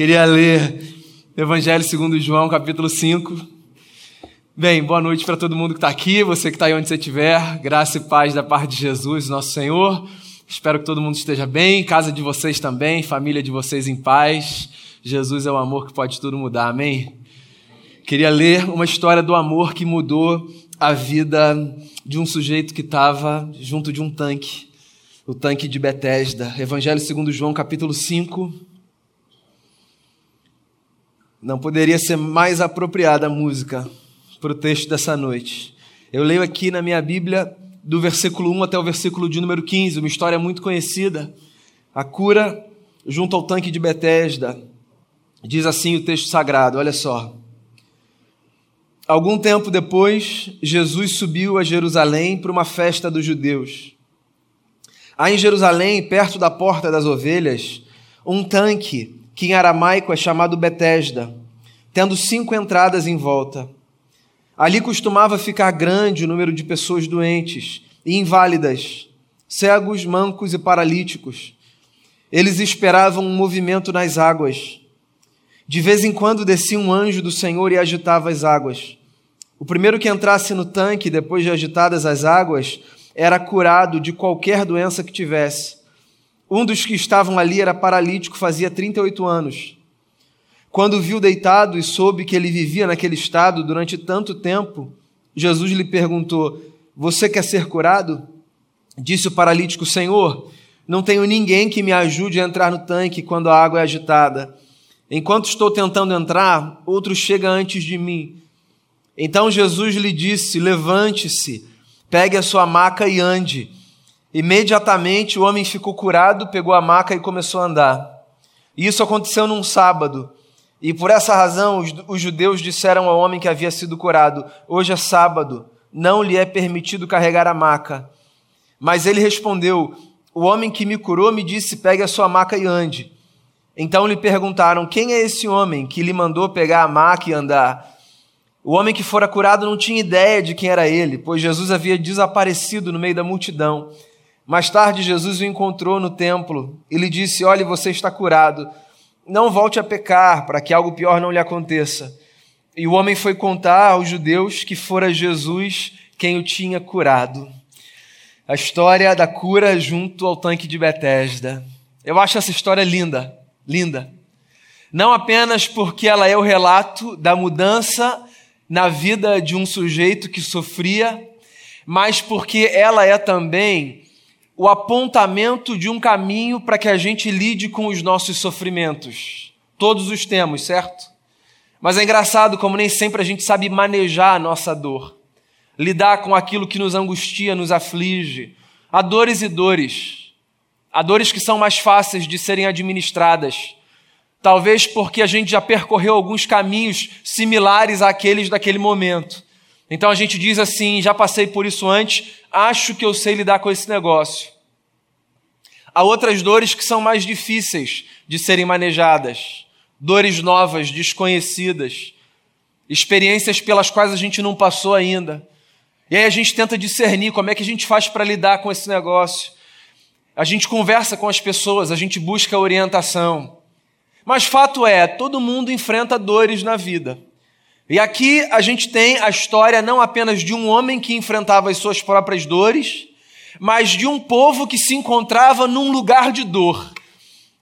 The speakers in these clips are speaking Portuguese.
Queria ler Evangelho segundo João, capítulo 5. Bem, boa noite para todo mundo que está aqui, você que está aí onde você estiver. Graça e paz da parte de Jesus, nosso Senhor. Espero que todo mundo esteja bem, casa de vocês também, família de vocês em paz. Jesus é o amor que pode tudo mudar, amém? Queria ler uma história do amor que mudou a vida de um sujeito que estava junto de um tanque, o tanque de Betesda. Evangelho segundo João, capítulo 5. Não poderia ser mais apropriada a música para o texto dessa noite. Eu leio aqui na minha Bíblia do versículo 1 até o versículo de número 15, uma história muito conhecida. A cura junto ao tanque de Betesda. Diz assim o texto sagrado, olha só. Algum tempo depois, Jesus subiu a Jerusalém para uma festa dos judeus. Há em Jerusalém, perto da porta das ovelhas, um tanque que em aramaico é chamado Betesda, tendo cinco entradas em volta. Ali costumava ficar grande o número de pessoas doentes e inválidas, cegos, mancos e paralíticos. Eles esperavam um movimento nas águas. De vez em quando descia um anjo do Senhor e agitava as águas. O primeiro que entrasse no tanque, depois de agitadas as águas, era curado de qualquer doença que tivesse. Um dos que estavam ali era paralítico, fazia 38 anos. Quando viu deitado e soube que ele vivia naquele estado durante tanto tempo, Jesus lhe perguntou: Você quer ser curado? Disse o paralítico: Senhor, não tenho ninguém que me ajude a entrar no tanque quando a água é agitada. Enquanto estou tentando entrar, outro chega antes de mim. Então Jesus lhe disse: Levante-se, pegue a sua maca e ande. Imediatamente o homem ficou curado, pegou a maca e começou a andar. Isso aconteceu num sábado. E por essa razão os, judeus disseram ao homem que havia sido curado: Hoje é sábado, não lhe é permitido carregar a maca. Mas ele respondeu: O homem que me curou me disse: Pegue a sua maca e ande. Então lhe perguntaram: Quem é esse homem que lhe mandou pegar a maca e andar? O homem que fora curado não tinha ideia de quem era ele, pois Jesus havia desaparecido no meio da multidão. Mais tarde, Jesus o encontrou no templo e lhe disse: Olhe, você está curado. Não volte a pecar, para que algo pior não lhe aconteça. E o homem foi contar aos judeus que fora Jesus quem o tinha curado. A história da cura junto ao tanque de Betesda. Eu acho essa história linda, linda. Não apenas porque ela é o relato da mudança na vida de um sujeito que sofria, mas porque ela é também o apontamento de um caminho para que a gente lide com os nossos sofrimentos. Todos os temos, certo? Mas é engraçado como nem sempre a gente sabe manejar a nossa dor, lidar com aquilo que nos angustia, nos aflige. Há dores e dores. Há dores que são mais fáceis de serem administradas Talvez porque a gente já percorreu alguns caminhos similares àqueles daquele momento. Então a gente diz assim: já passei por isso antes, acho que eu sei lidar com esse negócio. Há outras dores que são mais difíceis de serem manejadas, dores novas, desconhecidas, experiências pelas quais a gente não passou ainda. E aí a gente tenta discernir como é que a gente faz para lidar com esse negócio. A gente conversa com as pessoas, a gente busca orientação. Mas fato é, todo mundo enfrenta dores na vida. E aqui a gente tem a história não apenas de um homem que enfrentava as suas próprias dores, mas de um povo que se encontrava num lugar de dor.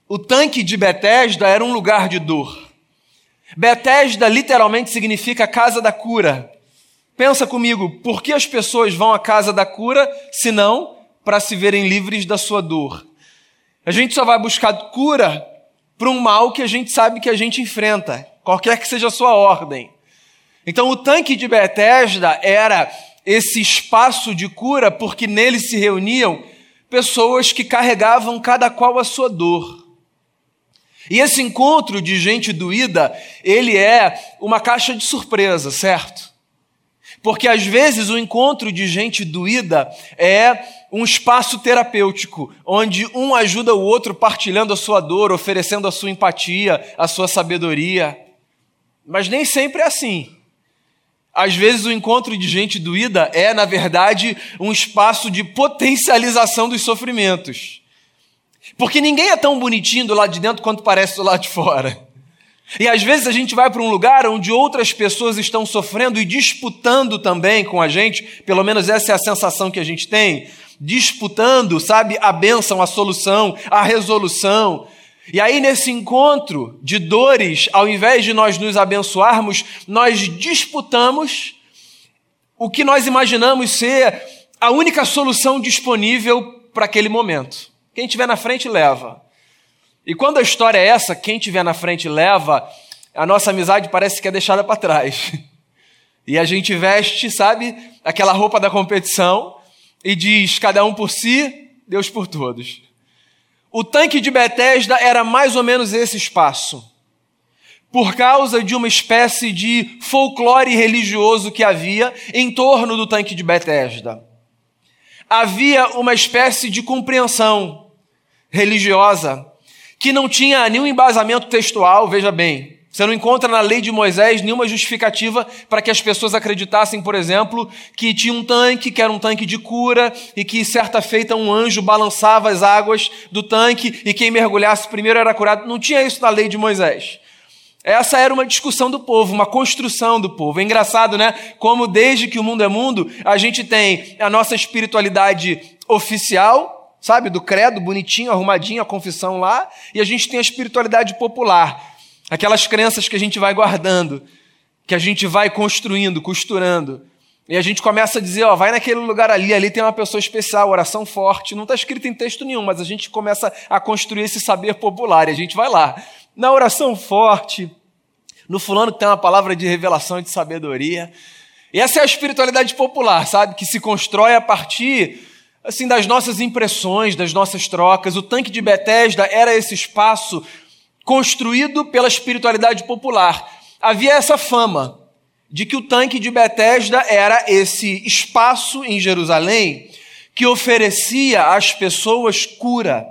O tanque de Betesda era um lugar de dor. Betesda literalmente significa casa da cura. Pensa comigo, por que as pessoas vão à casa da cura se não para se verem livres da sua dor? A gente só vai buscar cura para um mal que a gente sabe que a gente enfrenta, qualquer que seja a sua ordem. Então, o tanque de Betesda era esse espaço de cura, porque nele se reuniam pessoas que carregavam cada qual a sua dor. E esse encontro de gente doída, ele é uma caixa de surpresa, certo? Porque às vezes o encontro de gente doída é um espaço terapêutico, onde um ajuda o outro partilhando a sua dor, oferecendo a sua empatia, a sua sabedoria. Mas nem sempre é assim. Às vezes o encontro de gente doída é, na verdade, um espaço de potencialização dos sofrimentos. Porque ninguém é tão bonitinho do lado de dentro quanto parece do lado de fora. E às vezes a gente vai para um lugar onde outras pessoas estão sofrendo e disputando também com a gente, pelo menos essa é a sensação que a gente tem, disputando, sabe, a bênção, a solução, a resolução. E aí, nesse encontro de dores, ao invés de nós nos abençoarmos, nós disputamos o que nós imaginamos ser a única solução disponível para aquele momento. Quem tiver na frente leva. E quando a história é essa, quem tiver na frente leva, a nossa amizade parece que é deixada para trás. E a gente veste, sabe, aquela roupa da competição e diz: cada um por si, Deus por todos. O tanque de Betesda era mais ou menos esse espaço. Por causa de uma espécie de folclore religioso que havia em torno do tanque de Betesda. Havia uma espécie de compreensão religiosa que não tinha nenhum embasamento textual, veja bem. Você não encontra na lei de Moisés nenhuma justificativa para que as pessoas acreditassem, por exemplo, que tinha um tanque, que era um tanque de cura, e que certa feita um anjo balançava as águas do tanque e quem mergulhasse primeiro era curado. Não tinha isso na lei de Moisés. Essa era uma discussão do povo, uma construção do povo. É engraçado, né? Como desde que o mundo é mundo, a gente tem a nossa espiritualidade oficial, sabe, do credo, bonitinho, arrumadinho, a confissão lá, e a gente tem a espiritualidade popular, aquelas crenças que a gente vai guardando, que a gente vai construindo, costurando. E a gente começa a dizer, ó, vai naquele lugar ali, ali tem uma pessoa especial, oração forte. Não está escrito em texto nenhum, mas a gente começa a construir esse saber popular e a gente vai lá. Na oração forte, no fulano que tem uma palavra de revelação e de sabedoria. E essa é a espiritualidade popular, sabe? Que se constrói a partir assim das nossas impressões, das nossas trocas. O tanque de Betesda era esse espaço construído pela espiritualidade popular. Havia essa fama de que o tanque de Betesda era esse espaço em Jerusalém que oferecia às pessoas cura.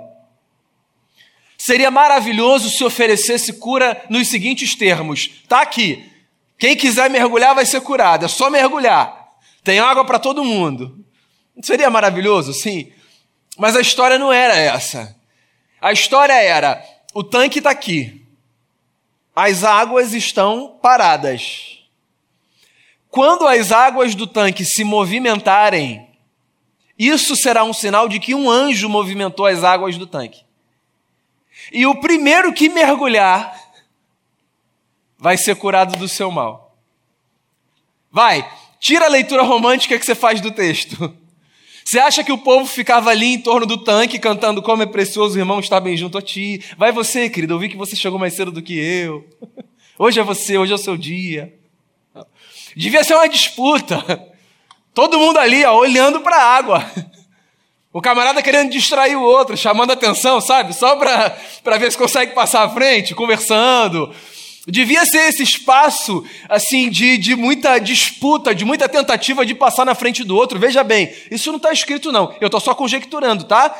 Seria maravilhoso se oferecesse cura nos seguintes termos: tá aqui. Quem quiser mergulhar vai ser curado, é só mergulhar. Tem água para todo mundo. Seria maravilhoso, sim. Mas a história não era essa. A história era: o tanque está aqui, as águas estão paradas. Quando as águas do tanque se movimentarem, isso será um sinal de que um anjo movimentou as águas do tanque. E o primeiro que mergulhar vai ser curado do seu mal. Vai, tira a leitura romântica que você faz do texto. Você acha que o povo ficava ali em torno do tanque cantando como é precioso o irmão estar bem junto a ti? Vai você, querido, eu vi que você chegou mais cedo do que eu. Hoje é você, hoje é o seu dia. Devia ser uma disputa. Todo mundo ali, ó, olhando para a água. O camarada querendo distrair o outro, chamando atenção, sabe? Só para ver se consegue passar à frente, conversando. Devia ser esse espaço, assim, de, de muita disputa, de muita tentativa de passar na frente do outro. Veja bem, isso não está escrito, não. Eu estou só conjecturando, tá?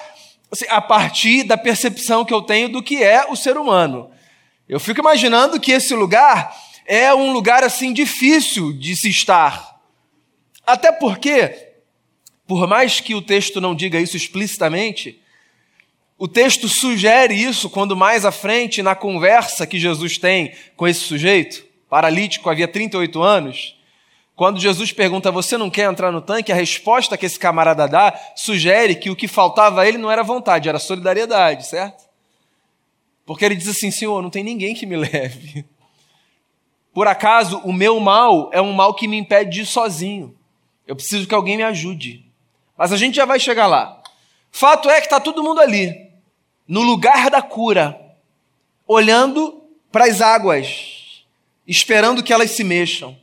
Assim, a partir da percepção que eu tenho do que é o ser humano. Eu fico imaginando que esse lugar é um lugar, assim, difícil de se estar. Até porque, por mais que o texto não diga isso explicitamente, o texto sugere isso quando mais à frente, na conversa que Jesus tem com esse sujeito, paralítico, havia 38 anos, quando Jesus pergunta, você não quer entrar no tanque? A resposta que esse camarada dá sugere que o que faltava a ele não era vontade, era solidariedade, certo? Porque ele diz assim, Senhor, não tem ninguém que me leve. Por acaso, o meu mal é um mal que me impede de ir sozinho. Eu preciso que alguém me ajude. Mas a gente já vai chegar lá. Fato é que está todo mundo ali no lugar da cura, olhando para as águas, esperando que elas se mexam,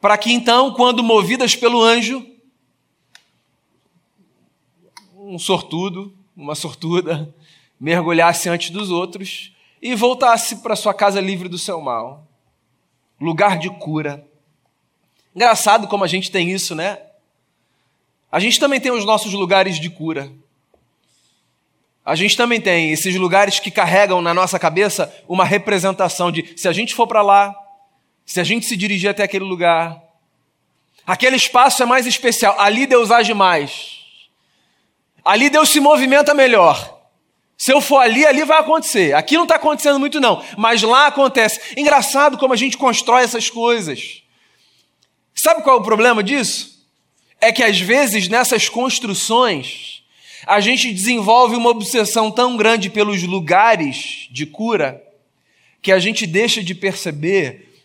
para que então, quando movidas pelo anjo, um sortudo, uma sortuda, mergulhasse antes dos outros e voltasse para sua casa livre do seu mal. Lugar de cura. Engraçado como a gente tem isso, né? A gente também tem os nossos lugares de cura. A gente também tem esses lugares que carregam na nossa cabeça uma representação de se a gente for para lá, se a gente se dirigir até aquele lugar, aquele espaço é mais especial, ali Deus age mais, ali Deus se movimenta melhor. Se eu for ali, ali vai acontecer. Aqui não está acontecendo muito, não, mas lá acontece. Engraçado como a gente constrói essas coisas. Sabe qual é o problema disso? É que às vezes nessas construções, a gente desenvolve uma obsessão tão grande pelos lugares de cura, que a gente deixa de perceber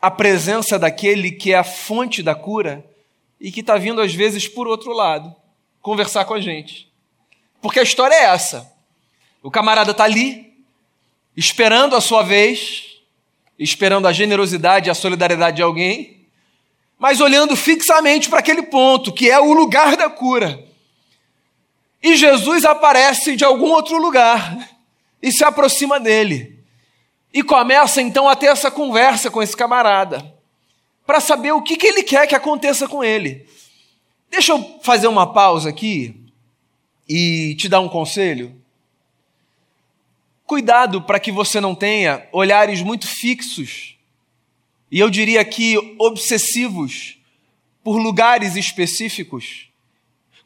a presença daquele que é a fonte da cura e que está vindo às vezes por outro lado conversar com a gente. Porque a história é essa. O camarada está ali, esperando a sua vez, esperando a generosidade e a solidariedade de alguém, mas olhando fixamente para aquele ponto, que é o lugar da cura. E Jesus aparece de algum outro lugar e se aproxima dele. E começa então a ter essa conversa com esse camarada, para saber o que, que ele quer que aconteça com ele. Deixa eu fazer uma pausa aqui e te dar um conselho. Cuidado para que você não tenha olhares muito fixos, e eu diria aqui obsessivos, por lugares específicos,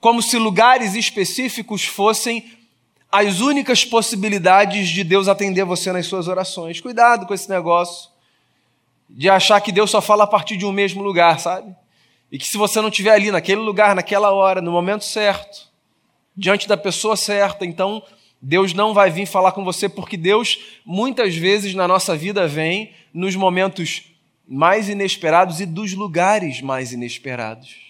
como se lugares específicos fossem as únicas possibilidades de Deus atender você nas suas orações. Cuidado com esse negócio de achar que Deus só fala a partir de um mesmo lugar, sabe? E que se você não estiver ali naquele lugar, naquela hora, no momento certo, diante da pessoa certa, então Deus não vai vir falar com você, porque Deus, muitas vezes na nossa vida, vem nos momentos mais inesperados e dos lugares mais inesperados.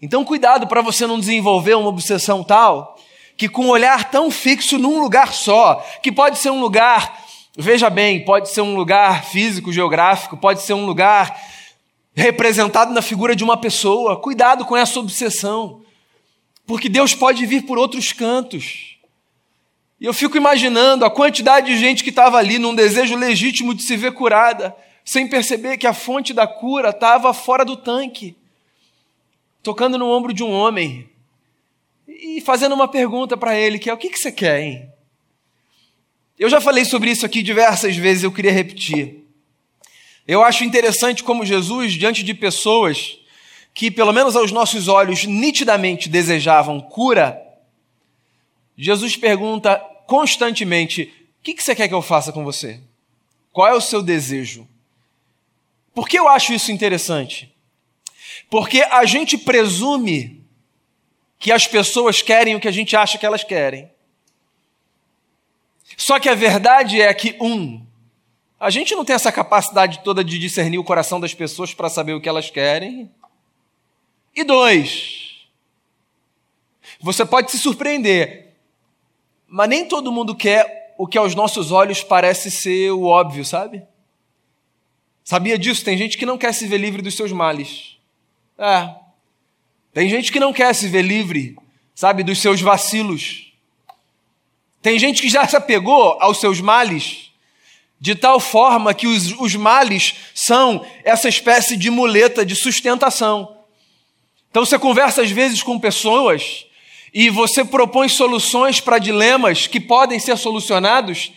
Então, cuidado para você não desenvolver uma obsessão tal que, com um olhar tão fixo num lugar só, que pode ser um lugar, veja bem, pode ser um lugar físico, geográfico, pode ser um lugar representado na figura de uma pessoa. Cuidado com essa obsessão, porque Deus pode vir por outros cantos. E eu fico imaginando a quantidade de gente que estava ali num desejo legítimo de se ver curada, sem perceber que a fonte da cura estava fora do tanque, tocando no ombro de um homem e fazendo uma pergunta para ele, que é: o que, que você quer, hein? Eu já falei sobre isso aqui diversas vezes, eu queria repetir. Eu acho interessante como Jesus, diante de pessoas que, pelo menos aos nossos olhos, nitidamente desejavam cura, Jesus pergunta constantemente: O que, você quer que eu faça com você? Qual é o seu desejo? Por que eu acho isso interessante? Porque a gente presume que as pessoas querem o que a gente acha que elas querem. Só que a verdade é que, um, a gente não tem essa capacidade toda de discernir o coração das pessoas para saber o que elas querem. E dois, você pode se surpreender. Mas nem todo mundo quer o que aos nossos olhos parece ser o óbvio, sabe? Sabia disso? Tem gente que não quer se ver livre dos seus males. É. Tem gente que não quer se ver livre, sabe, dos seus vacilos. Tem gente que já se apegou aos seus males de tal forma que os, os males são essa espécie de muleta de sustentação. Então você conversa às vezes com pessoas e você propõe soluções para dilemas que podem ser solucionados,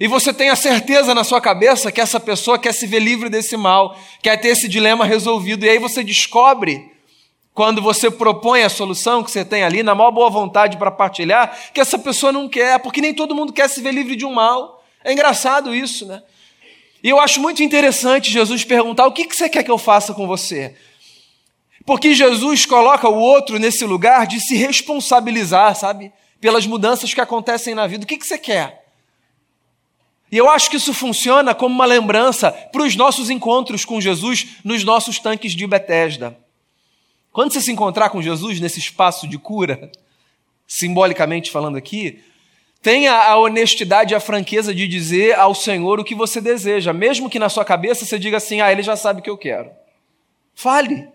e você tem a certeza na sua cabeça que essa pessoa quer se ver livre desse mal, quer ter esse dilema resolvido, e aí você descobre, quando você propõe a solução que você tem ali, na maior boa vontade para partilhar, que essa pessoa não quer, porque nem todo mundo quer se ver livre de um mal. É engraçado isso, né? E eu acho muito interessante Jesus perguntar: o que você quer que eu faça com você? Porque Jesus coloca o outro nesse lugar de se responsabilizar, sabe? Pelas mudanças que acontecem na vida. O que, que você quer? E eu acho que isso funciona como uma lembrança para os nossos encontros com Jesus nos nossos tanques de Betesda. Quando você se encontrar com Jesus nesse espaço de cura, simbolicamente falando aqui, tenha a honestidade e a franqueza de dizer ao Senhor o que você deseja, mesmo que na sua cabeça você diga assim: ah, ele já sabe o que eu quero. Fale.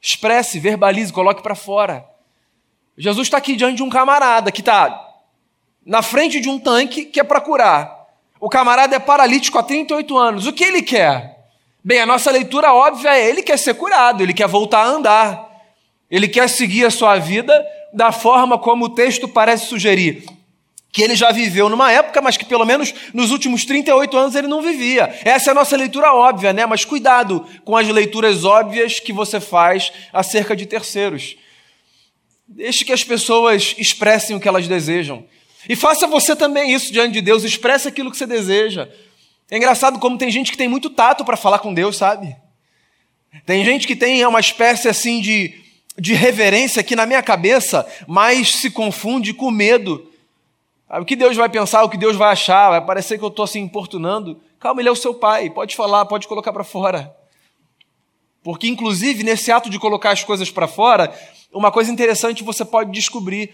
Expresse, verbalize, coloque para fora. Jesus está aqui diante de um camarada que está na frente de um tanque que é para curar. O camarada é paralítico há 38 anos. O que ele quer? Bem, a nossa leitura óbvia é: ele quer ser curado, ele quer voltar a andar. Ele quer seguir a sua vida da forma como o texto parece sugerir que ele já viveu numa época, mas que pelo menos nos últimos 38 anos ele não vivia. Essa é a nossa leitura óbvia, né? Mas cuidado com as leituras óbvias que você faz acerca de terceiros. Deixe que as pessoas expressem o que elas desejam. E faça você também isso diante de Deus, expresse aquilo que você deseja. É engraçado como tem gente que tem muito tato para falar com Deus, sabe? Tem gente que tem uma espécie assim de, de reverência que na minha cabeça mais se confunde com medo. O que Deus vai pensar, o que Deus vai achar, vai parecer que eu estou assim importunando. Calma, Ele é o seu pai, pode falar, pode colocar para fora. Porque, inclusive, nesse ato de colocar as coisas para fora, uma coisa interessante você pode descobrir: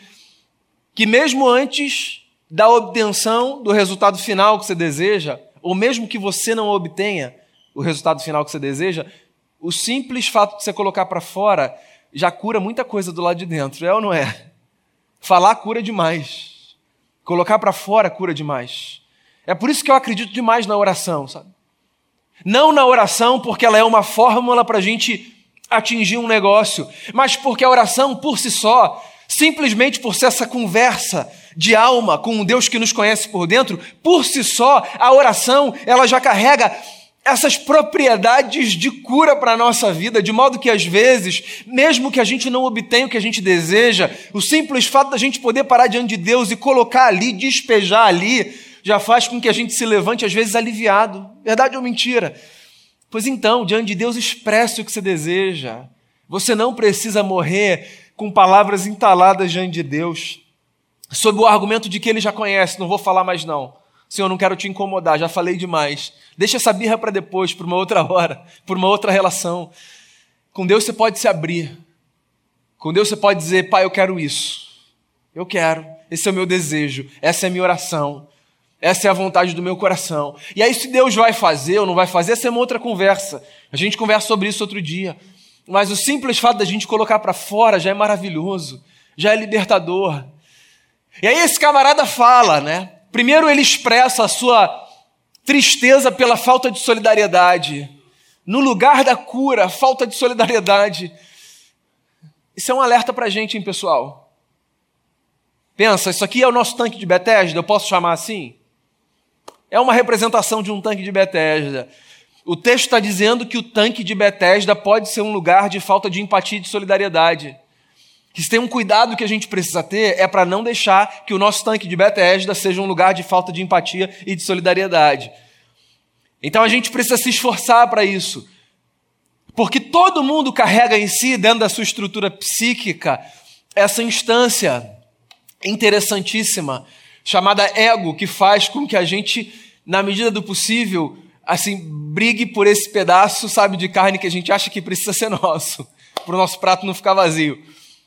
que mesmo antes da obtenção do resultado final que você deseja, ou mesmo que você não obtenha o resultado final que você deseja, o simples fato de você colocar para fora já cura muita coisa do lado de dentro, é ou não é? Falar cura demais. Colocar para fora cura demais. É por isso que eu acredito demais na oração, sabe? Não na oração porque ela é uma fórmula para a gente atingir um negócio, mas porque a oração por si só, simplesmente por ser essa conversa de alma com um Deus que nos conhece por dentro, por si só, a oração, ela já carrega essas propriedades de cura para a nossa vida, de modo que às vezes, mesmo que a gente não obtenha o que a gente deseja, o simples fato da gente poder parar diante de Deus e colocar ali, despejar ali, já faz com que a gente se levante às vezes aliviado. Verdade ou mentira? Pois então, diante de Deus, expresse o que você deseja. Você não precisa morrer com palavras entaladas diante de Deus, sob o argumento de que ele já conhece, não vou falar mais não. Senhor, não quero te incomodar, já falei demais. Deixa essa birra para depois, para uma outra hora, para uma outra relação. Com Deus você pode se abrir. Com Deus você pode dizer, Pai, eu quero isso. Eu quero. Esse é o meu desejo. Essa é a minha oração. Essa é a vontade do meu coração. E aí, se Deus vai fazer ou não vai fazer, essa é uma outra conversa. A gente conversa sobre isso outro dia. Mas o simples fato da gente colocar para fora já é maravilhoso, já é libertador. E aí, esse camarada fala, né? Primeiro, ele expressa a sua tristeza pela falta de solidariedade. No lugar da cura, falta de solidariedade. Isso é um alerta para a gente, hein, pessoal? Pensa, isso aqui é o nosso tanque de Bethesda, eu posso chamar assim? É uma representação de um tanque de Bethesda. O texto está dizendo que o tanque de Bethesda pode ser um lugar de falta de empatia e de solidariedade que se tem um cuidado que a gente precisa ter é para não deixar que o nosso tanque de Bethesda seja um lugar de falta de empatia e de solidariedade. Então a gente precisa se esforçar para isso. Porque todo mundo carrega em si, dentro da sua estrutura psíquica, essa instância interessantíssima chamada ego, que faz com que a gente, na medida do possível, assim, brigue por esse pedaço, sabe, de carne que a gente acha que precisa ser nosso, para o nosso prato não ficar vazio.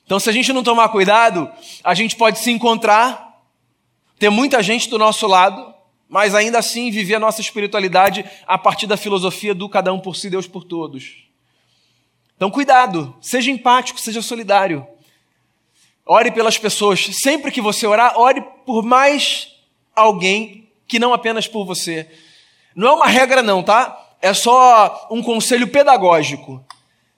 Então, se a gente não tomar cuidado, a gente pode se encontrar, ter muita gente do nosso lado, mas ainda assim viver a nossa espiritualidade a partir da filosofia do cada um por si, Deus por todos. Então, cuidado, seja empático, seja solidário. Ore pelas pessoas. Sempre que você orar, ore por mais alguém que não apenas por você. Não é uma regra, não, tá? É só um conselho pedagógico.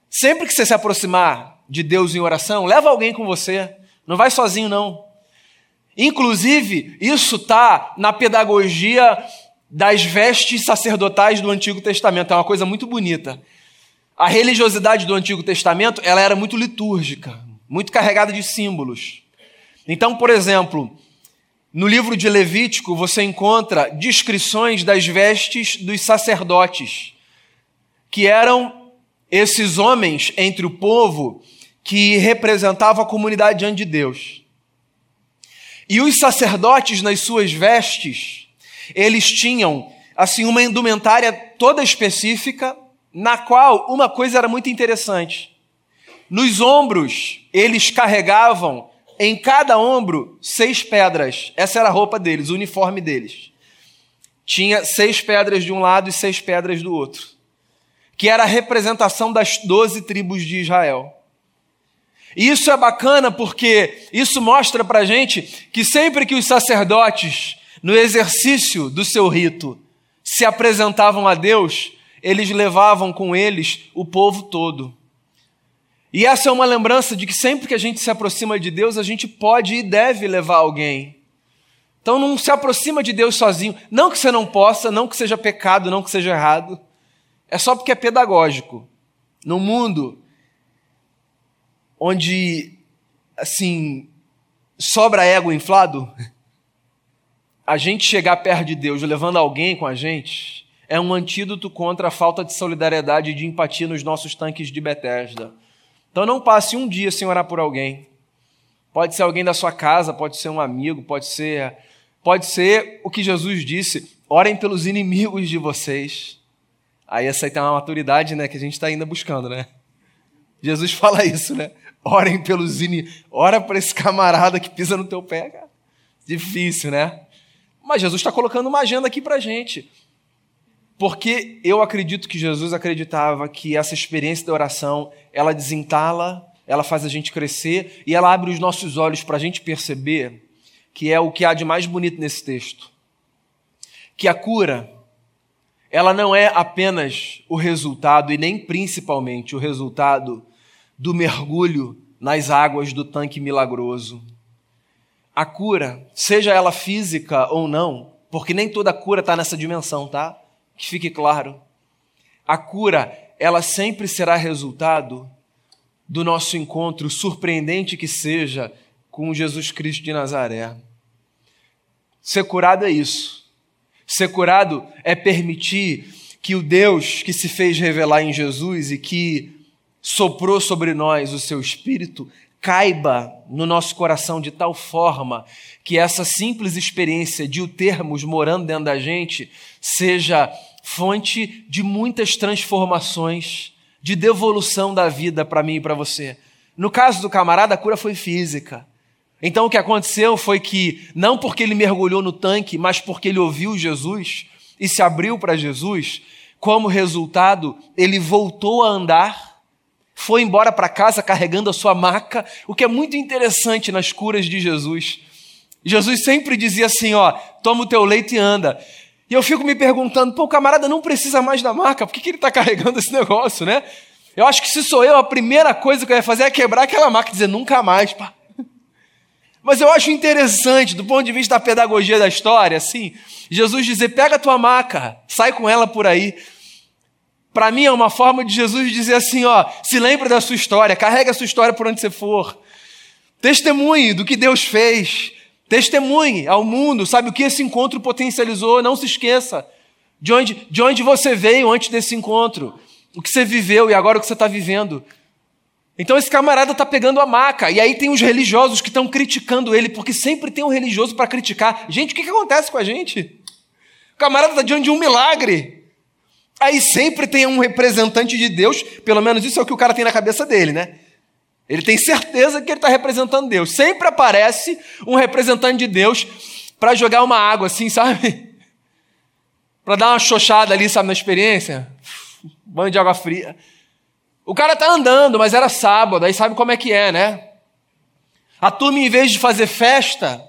Sempre que você se aproximar de Deus em oração, leva alguém com você. Não vai sozinho, não. Inclusive, isso está na pedagogia das vestes sacerdotais do Antigo Testamento. É uma coisa muito bonita. A religiosidade do Antigo Testamento ela era muito litúrgica, muito carregada de símbolos. Então, por exemplo, no livro de Levítico você encontra descrições das vestes dos sacerdotes, que eram esses homens entre o povo que representava a comunidade diante de Deus. E os sacerdotes, nas suas vestes, eles tinham assim uma indumentária toda específica, na qual uma coisa era muito interessante. Nos ombros, eles carregavam em cada ombro seis pedras. Essa era a roupa deles, o uniforme deles. Tinha seis pedras de um lado e seis pedras do outro, que era a representação das doze tribos de Israel. E isso é bacana porque isso mostra para gente que sempre que os sacerdotes, no exercício do seu rito, se apresentavam a Deus, eles levavam com eles o povo todo. E essa é uma lembrança de que sempre que a gente se aproxima de Deus, a gente pode e deve levar alguém. Então não se aproxima de Deus sozinho. Não que você não possa, não que seja pecado, não que seja errado. É só porque é pedagógico. No mundo onde, assim, sobra ego inflado, a gente chegar perto de Deus levando alguém com a gente é um antídoto contra a falta de solidariedade e de empatia nos nossos tanques de Bethesda. Então não passe um dia sem orar por alguém. Pode ser alguém da sua casa, pode ser um amigo, pode ser pode ser o que Jesus disse: orem pelos inimigos de vocês. Aí essa aí tem uma maturidade, né, que a gente está ainda buscando, né? Jesus fala isso, né? Orem pelos inimigos. Ora para esse camarada que pisa no teu pé, cara. Difícil, né? Mas Jesus está colocando uma agenda aqui para gente. Porque eu acredito que Jesus acreditava que essa experiência da oração, ela desentala, ela faz a gente crescer e ela abre os nossos olhos para a gente perceber que é o que há de mais bonito nesse texto. Que a cura, ela não é apenas o resultado e nem principalmente o resultado do mergulho nas águas do tanque milagroso. A cura, seja ela física ou não, porque nem toda cura está nessa dimensão, tá? Que fique claro. A cura, ela sempre será resultado do nosso encontro, surpreendente que seja, com Jesus Cristo de Nazaré. Ser curado é isso. Ser curado é permitir que o Deus que se fez revelar em Jesus e que soprou sobre nós o seu espírito caiba no nosso coração de tal forma que essa simples experiência de o termos morando dentro da gente seja fonte de muitas transformações, de devolução da vida para mim e para você. No caso do camarada, a cura foi física. Então o que aconteceu foi que, não porque ele mergulhou no tanque, mas porque ele ouviu Jesus e se abriu para Jesus, como resultado, ele voltou a andar foi embora para casa carregando a sua maca, o que é muito interessante nas curas de Jesus. Jesus sempre dizia assim: ó, toma o teu leite e anda. E eu fico me perguntando, pô, o camarada não precisa mais da maca, por que, que ele está carregando esse negócio, né? Eu acho que se sou eu, a primeira coisa que eu ia fazer é quebrar aquela maca e dizer nunca mais, pá. Mas eu acho interessante, do ponto de vista da pedagogia da história, assim, Jesus dizer: pega a tua maca, sai com ela por aí. Para mim é uma forma de Jesus dizer assim, ó, se lembre da sua história, carrega a sua história por onde você for. Testemunhe do que Deus fez. Testemunhe ao mundo, sabe o que esse encontro potencializou, não se esqueça. De onde, de onde você veio antes desse encontro, o que você viveu e agora o que você está vivendo. Então esse camarada está pegando a maca, e aí tem os religiosos que estão criticando ele, porque sempre tem um religioso para criticar. Gente, o que, que acontece com a gente? O camarada está diante de um milagre. Aí sempre tem um representante de Deus, pelo menos isso é o que o cara tem na cabeça dele, né? Ele tem certeza que ele está representando Deus. Sempre aparece um representante de Deus para jogar uma água assim, sabe? para dar uma xoxada ali, sabe, na experiência. Banho de água fria. O cara tá andando, mas era sábado, aí sabe como é que é, né? A turma, em vez de fazer festa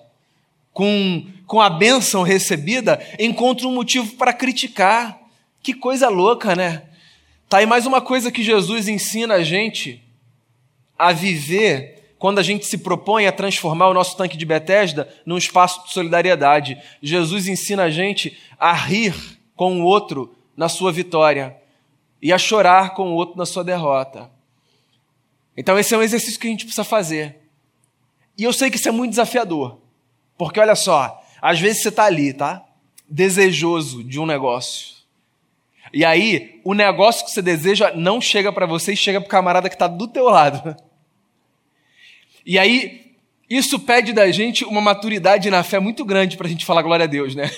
com, com a bênção recebida, encontra um motivo para criticar. Que coisa louca, né? Tá aí mais uma coisa que Jesus ensina a gente a viver quando a gente se propõe a transformar o nosso tanque de Betesda num espaço de solidariedade. Jesus ensina a gente a rir com o outro na sua vitória e a chorar com o outro na sua derrota. Então esse é um exercício que a gente precisa fazer. E eu sei que isso é muito desafiador, porque olha só, às vezes você está ali, tá? Desejoso de um negócio. E aí, o negócio que você deseja não chega para você e chega para o camarada que está do teu lado. E aí, isso pede da gente uma maturidade na fé muito grande para a gente falar glória a Deus, né?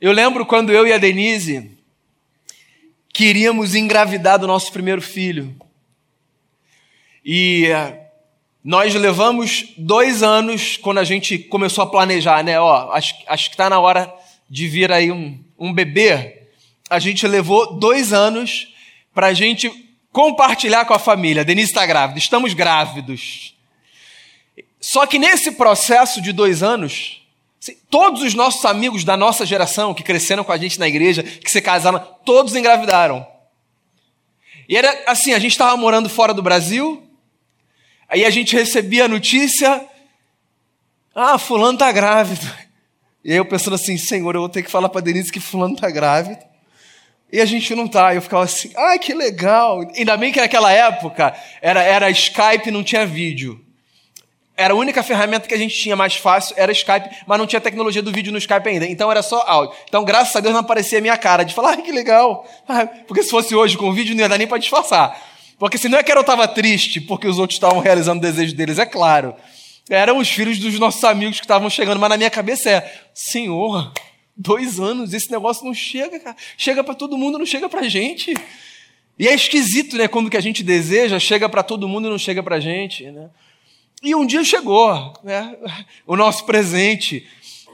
Eu lembro quando eu e a Denise queríamos engravidar do nosso primeiro filho. E eh, nós levamos dois anos quando a gente começou a planejar, né? Ó, acho, acho que está na hora de vir aí um, um bebê a gente levou dois anos para a gente compartilhar com a família. Denise está grávida, estamos grávidos. Só que nesse processo de dois anos, todos os nossos amigos da nossa geração, que cresceram com a gente na igreja, que se casaram, todos engravidaram. E era assim: a gente estava morando fora do Brasil, aí a gente recebia a notícia: ah, Fulano está grávido. E aí eu pensando assim: Senhor, eu vou ter que falar para Denise que Fulano está grávido. E a gente não tá. Eu ficava assim, ai, que legal. Ainda bem que naquela época era, era Skype não tinha vídeo. Era a única ferramenta que a gente tinha mais fácil, era Skype, mas não tinha tecnologia do vídeo no Skype ainda. Então era só áudio. Então, graças a Deus, não aparecia a minha cara de falar, ai, que legal. Porque se fosse hoje com vídeo, não ia dar nem para disfarçar. Porque se não é que eu estava triste porque os outros estavam realizando o desejo deles, é claro. Eram os filhos dos nossos amigos que estavam chegando, mas na minha cabeça é, Senhor, dois anos, esse negócio não chega, cara. Chega para todo mundo, não chega para gente. E é esquisito, né? Quando o que a gente deseja chega para todo mundo e não chega para gente, né? E um dia chegou, né? O nosso presente.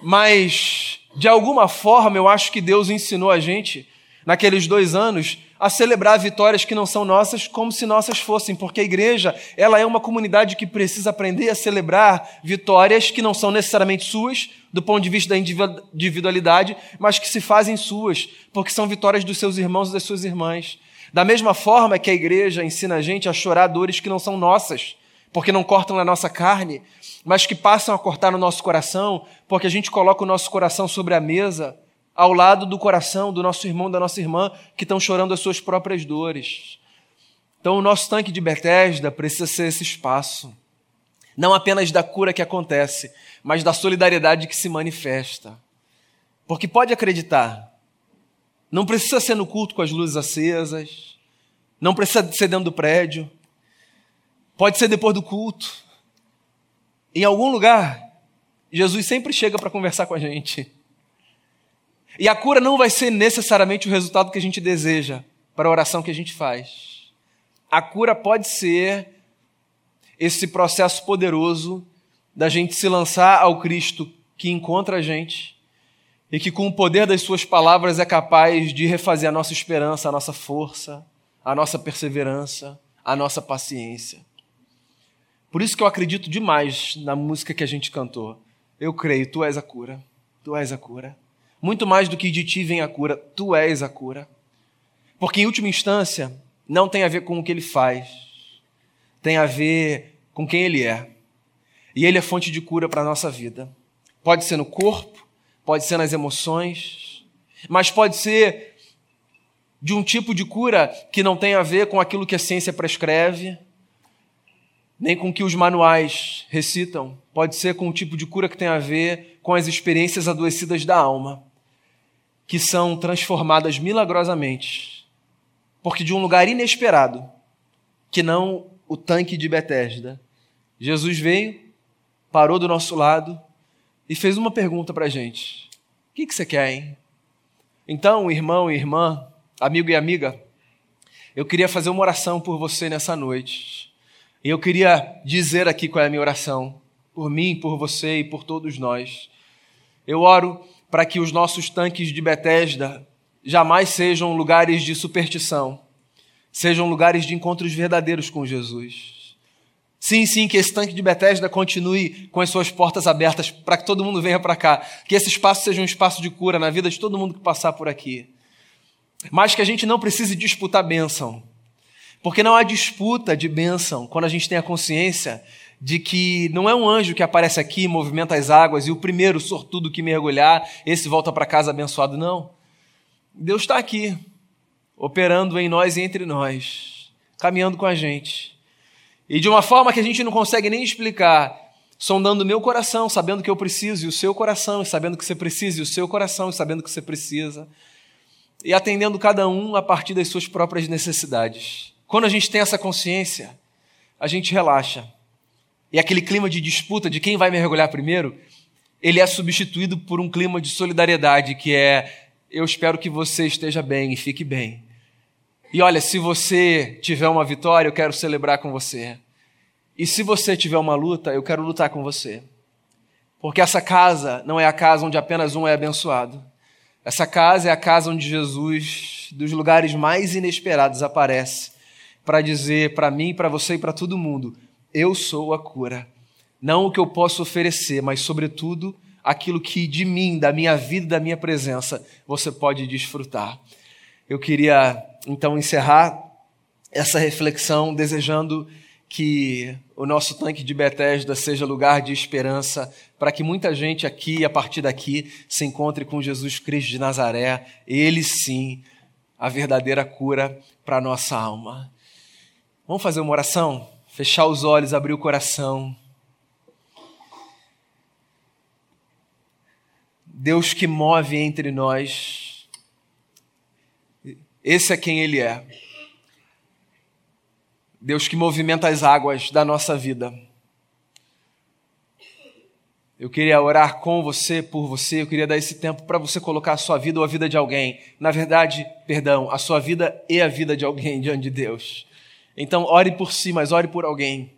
Mas, de alguma forma, eu acho que Deus ensinou a gente, naqueles dois anos, a celebrar vitórias que não são nossas como se nossas fossem, porque a igreja, ela é uma comunidade que precisa aprender a celebrar vitórias que não são necessariamente suas, do ponto de vista da individualidade, mas que se fazem suas, porque são vitórias dos seus irmãos e das suas irmãs. Da mesma forma que a igreja ensina a gente a chorar dores que não são nossas, porque não cortam na nossa carne, mas que passam a cortar no nosso coração, porque a gente coloca o nosso coração sobre a mesa, ao lado do coração do nosso irmão, da nossa irmã, que estão chorando as suas próprias dores. Então, o nosso tanque de Betesda precisa ser esse espaço, não apenas da cura que acontece, mas da solidariedade que se manifesta. Porque pode acreditar, não precisa ser no culto com as luzes acesas. Não precisa ser dentro do prédio. Pode ser depois do culto. Em algum lugar, Jesus sempre chega para conversar com a gente. E a cura não vai ser necessariamente o resultado que a gente deseja para a oração que a gente faz. A cura pode ser esse processo poderoso da gente se lançar ao Cristo que encontra a gente e que, com o poder das Suas palavras, é capaz de refazer a nossa esperança, a nossa força, a nossa perseverança, a nossa paciência. Por isso que eu acredito demais na música que a gente cantou. Eu creio, Tu és a cura, Tu és a cura. Muito mais do que de ti vem a cura, Tu és a cura. Porque, em última instância, não tem a ver com o que Ele faz, tem a ver com quem Ele é. E Ele é fonte de cura para a nossa vida. Pode ser no corpo, pode ser nas emoções, mas pode ser de um tipo de cura que não tem a ver com aquilo que a ciência prescreve, nem com o que os manuais recitam. Pode ser com um tipo de cura que tem a ver com as experiências adoecidas da alma, que são transformadas milagrosamente, porque de um lugar inesperado, que não o tanque de Betesda, Jesus veio, parou do nosso lado e fez uma pergunta para a gente: O que, que você quer, hein? Então, irmão e irmã, amigo e amiga, eu queria fazer uma oração por você nessa noite. E eu queria dizer aqui qual é a minha oração, por mim, por você e por todos nós. Eu oro para que os nossos tanques de Betesda jamais sejam lugares de superstição, sejam lugares de encontros verdadeiros com Jesus. Sim, sim, que esse tanque de Bethesda continue com as suas portas abertas para que todo mundo venha para cá. Que esse espaço seja um espaço de cura na vida de todo mundo que passar por aqui. Mas que a gente não precise disputar bênção. Porque não há disputa de bênção quando a gente tem a consciência de que não é um anjo que aparece aqui, movimenta as águas e o primeiro sortudo que mergulhar, esse volta para casa abençoado. Não. Deus está aqui, operando em nós e entre nós, caminhando com a gente. E de uma forma que a gente não consegue nem explicar, sondando o meu coração, sabendo que eu preciso, e o seu coração, sabendo que você precisa, e o seu coração, sabendo que você precisa, e atendendo cada um a partir das suas próprias necessidades. Quando a gente tem essa consciência, a gente relaxa. E aquele clima de disputa de quem vai mergulhar primeiro, ele é substituído por um clima de solidariedade, que é: eu espero que você esteja bem e fique bem. E olha, se você tiver uma vitória, eu quero celebrar com você. E se você tiver uma luta, eu quero lutar com você. Porque essa casa não é a casa onde apenas um é abençoado. Essa casa é a casa onde Jesus, dos lugares mais inesperados, aparece para dizer para mim, para você e para todo mundo: eu sou a cura. Não o que eu posso oferecer, mas, sobretudo, aquilo que de mim, da minha vida, da minha presença, você pode desfrutar. Eu queria então encerrar essa reflexão desejando que o nosso tanque de Bethesda seja lugar de esperança para que muita gente aqui, a partir daqui, se encontre com Jesus Cristo de Nazaré, ele sim, a verdadeira cura para a nossa alma. Vamos fazer uma oração? fechar os olhos, abrir o coração. Deus que move entre nós, esse é quem Ele é. Deus que movimenta as águas da nossa vida. Eu queria orar com você, por você, eu queria dar esse tempo para você colocar a sua vida ou a vida de alguém. Na verdade, perdão, a sua vida e a vida de alguém diante de Deus. Então, ore por si, mas ore por alguém.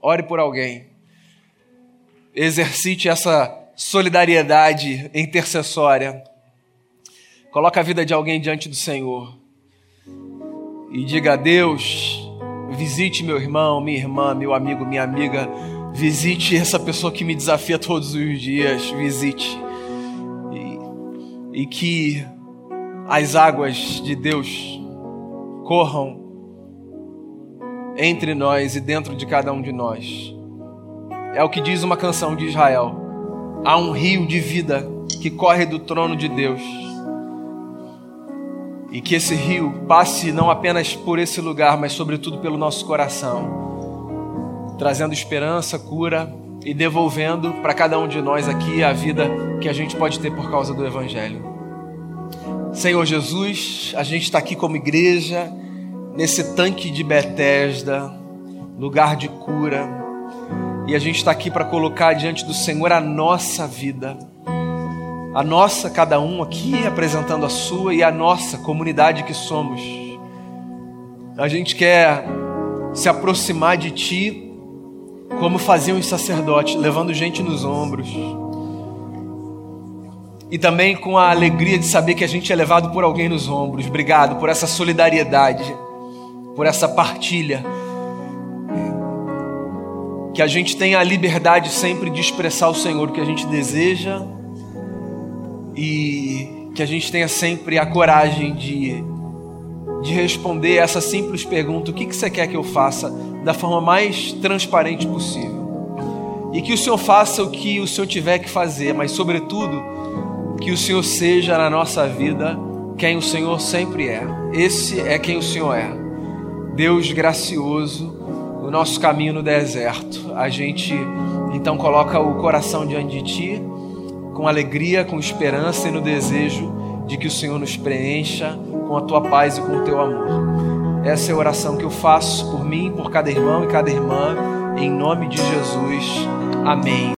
Ore por alguém. Exercite essa solidariedade intercessória. Coloque a vida de alguém diante do Senhor. E diga a Deus, visite meu irmão, minha irmã, meu amigo, minha amiga Visite essa pessoa que me desafia todos os dias. Visite. E, e que as águas de Deus corram entre nós e dentro de cada um de nós. É o que diz uma canção de Israel. Há um rio de vida que corre do trono de Deus. E que esse rio passe não apenas por esse lugar, mas sobretudo pelo nosso coração trazendo esperança, cura e devolvendo para cada um de nós aqui a vida que a gente pode ter por causa do Evangelho. Senhor Jesus, a gente está aqui como igreja, nesse tanque de Betesda, lugar de cura, e a gente está aqui para colocar diante do Senhor a nossa vida, a nossa, cada um aqui apresentando a sua e a nossa comunidade que somos. A gente quer se aproximar de Ti como faziam os sacerdotes, levando gente nos ombros. E também com a alegria de saber que a gente é levado por alguém nos ombros. Obrigado por essa solidariedade, por essa partilha. Que a gente tenha a liberdade sempre de expressar o Senhor o que a gente deseja e que a gente tenha sempre a coragem de, de responder essa simples pergunta: o que, que você quer que eu faça? da forma mais transparente possível. E que o Senhor faça o que o Senhor tiver que fazer, mas, sobretudo, que o Senhor seja na nossa vida quem o Senhor sempre é. Esse é quem o Senhor é. Deus gracioso, o nosso caminho no deserto. A gente então coloca o coração diante de Ti, com alegria, com esperança e no desejo de que o Senhor nos preencha com a Tua paz e com o Teu amor. Essa é a oração que eu faço por mim, por cada irmão e cada irmã, em nome de Jesus. Amém.